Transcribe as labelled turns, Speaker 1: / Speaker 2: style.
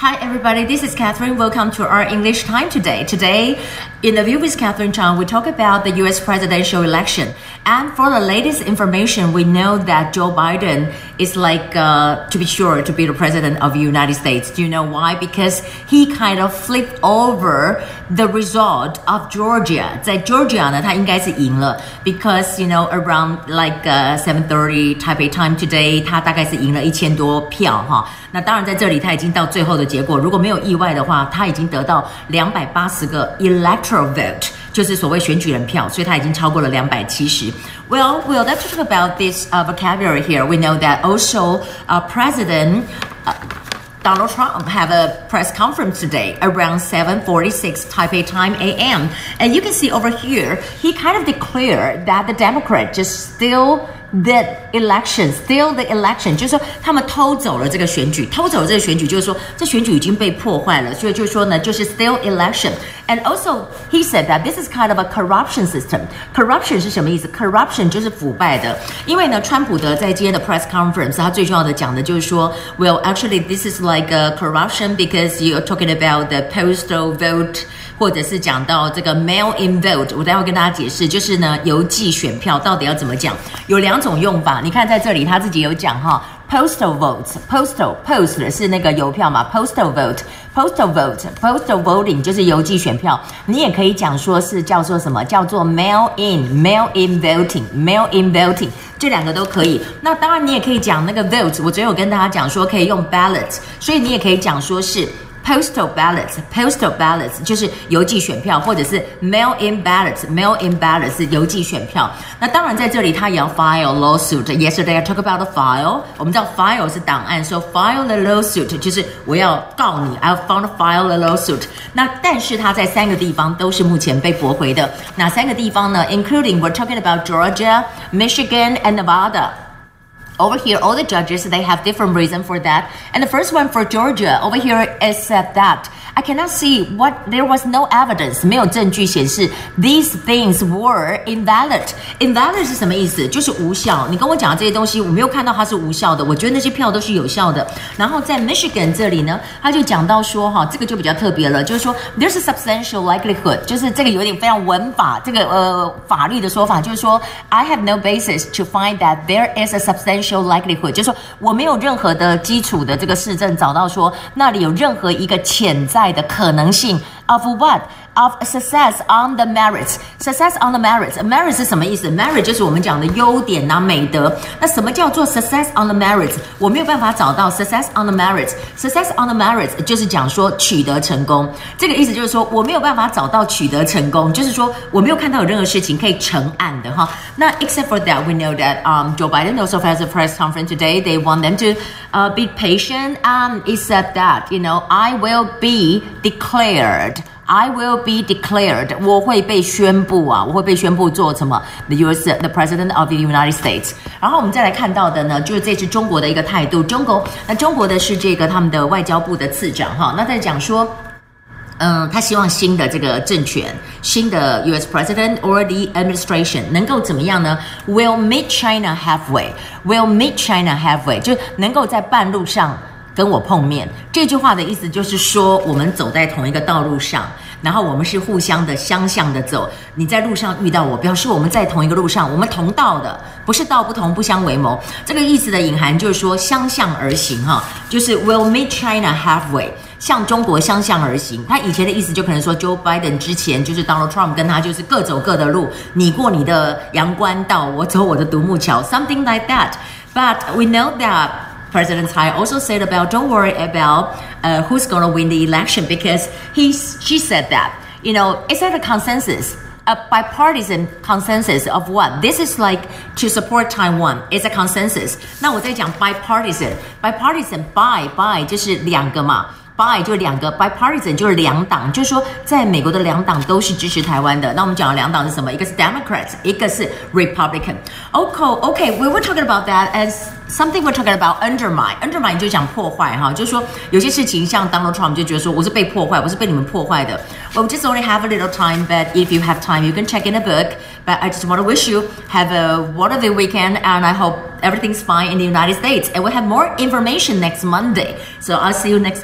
Speaker 1: Hi, everybody. This is Catherine. Welcome to our English time today. Today, in the view with Catherine Chang, we talk about the U.S. presidential election. And for the latest information, we know that Joe Biden is like uh, to be sure to be the president of the United States. Do you know why? Because he kind of flipped over the result of Georgia. 在 Georgia 呢，他应该是赢了，because you know around like uh, 7:30 Taipei time today，他大概是赢了一千多票哈。那当然在这里他已经到最后的结果，如果没有意外的话，他已经得到两百八十个 electoral vote， 就是所谓选举人票，所以他已经超过了两百七十。Well, well, let's talk about this uh, vocabulary here. We know that also uh, President. Uh, Donald Trump have a press conference today around 7:46 Taipei time a.m. And you can see over here, he kind of declared that the Democrat just still the election, still the election，就是说他们偷走了这个选举，偷走了这个选举，就是说这选举已经被破坏了，所以就是说呢，就是 still election。And also he said that this is kind of a corruption system. Corruption 是什么意思？Corruption 就是腐败的。因为呢，川普的在今天的 press conference，他最重要的讲的就是说，Well, actually, this is like a corruption because you're talking about the postal vote. 或者是讲到这个 mail in vote，我待会跟大家解释，就是呢邮寄选票到底要怎么讲，有两种用法。你看在这里他自己有讲哈，postal votes，postal post 是那个邮票嘛，postal vote，postal vote，postal voting 就是邮寄选票。你也可以讲说是叫做什么，叫做 mail in，mail in voting，mail in voting，这两个都可以。那当然你也可以讲那个 vote，我昨天有跟大家讲说可以用 ballot，所以你也可以讲说是。postal ballots，postal ballots 就是邮寄选票，或者是 mail in ballots，mail in ballots 是邮寄选票。那当然在这里他也要 file lawsuit。Yesterday I talk about the file，我们知道 file 是档案，so file the lawsuit 就是我要告你，I found file the lawsuit。那但是他在三个地方都是目前被驳回的。哪三个地方呢？Including we're talking about Georgia, Michigan, and Nevada. Over here, all the judges, they have different reason for that. And the first one for Georgia, over here is said that I cannot see what there was no evidence，没有证据显示 these things were invalid。invalid 是什么意思？就是无效。你跟我讲的这些东西，我没有看到它是无效的。我觉得那些票都是有效的。然后在 Michigan 这里呢，他就讲到说，哈，这个就比较特别了，就是说 there's a substantial likelihood，就是这个有点非常文法，这个呃法律的说法，就是说 I have no basis to find that there is a substantial likelihood，就是说我没有任何的基础的这个市政找到说那里有任何一个潜在。的可能性 of what of success on the merits success on the merits merit 是什么意思？merit 就是我们讲的优点呐、美德。那什么叫做 success on the merits？我没有办法找到 success on the merits。success on the merits 就是讲说取得成功。这个意思就是说我没有办法找到取得成功，就是说我没有看到有任何事情可以成案的哈。那 except for that, we know that um Joe Biden also has a press conference today. They want them to uh, be patient. Um, except that you know I will be declared. I will be declared，我会被宣布啊，我会被宣布做什么？The U.S. the President of the United States。然后我们再来看到的呢，就是这次中国的一个态度。中国，那中国的是这个他们的外交部的次长哈，那在讲说。嗯，他希望新的这个政权，新的 U.S. President or the administration 能够怎么样呢？Will meet China halfway. Will meet China halfway，就能够在半路上。跟我碰面，这句话的意思就是说，我们走在同一个道路上，然后我们是互相的相向的走。你在路上遇到我，表示我们在同一个路上，我们同道的，不是道不同不相为谋。这个意思的隐含就是说相向而行哈，就是 will meet China halfway，向中国相向而行。他以前的意思就可能说，Joe Biden 之前就是 Donald Trump 跟他就是各走各的路，你过你的阳关道，我走我的独木桥，something like that。But we know that. President Tsai also said about don't worry about uh, who's going to win the election because he she said that you know it's not a consensus a bipartisan consensus of what this is like to support Taiwan it's a consensus 那我在讲 bipartisan bipartisan by by 就是两个嘛 by 就两个，bipartisan 就是两党，就是说在美国的两党都是支持台湾的。那我们讲的两党是什么？一个是 Democrats，一个是 Republican。OK，OK，we were talking about that as something we're talking about undermine。undermine 就讲破坏哈，就是说有些事情像 Donald Trump 就觉得说我是被破坏，我是被你们破坏的。Well, we just only have a little time, but if you have time, you can check in a book. But I just want to wish you have a wonderful weekend, and I hope everything's fine in the United States. And we'll have more information next Monday. So I'll see you next.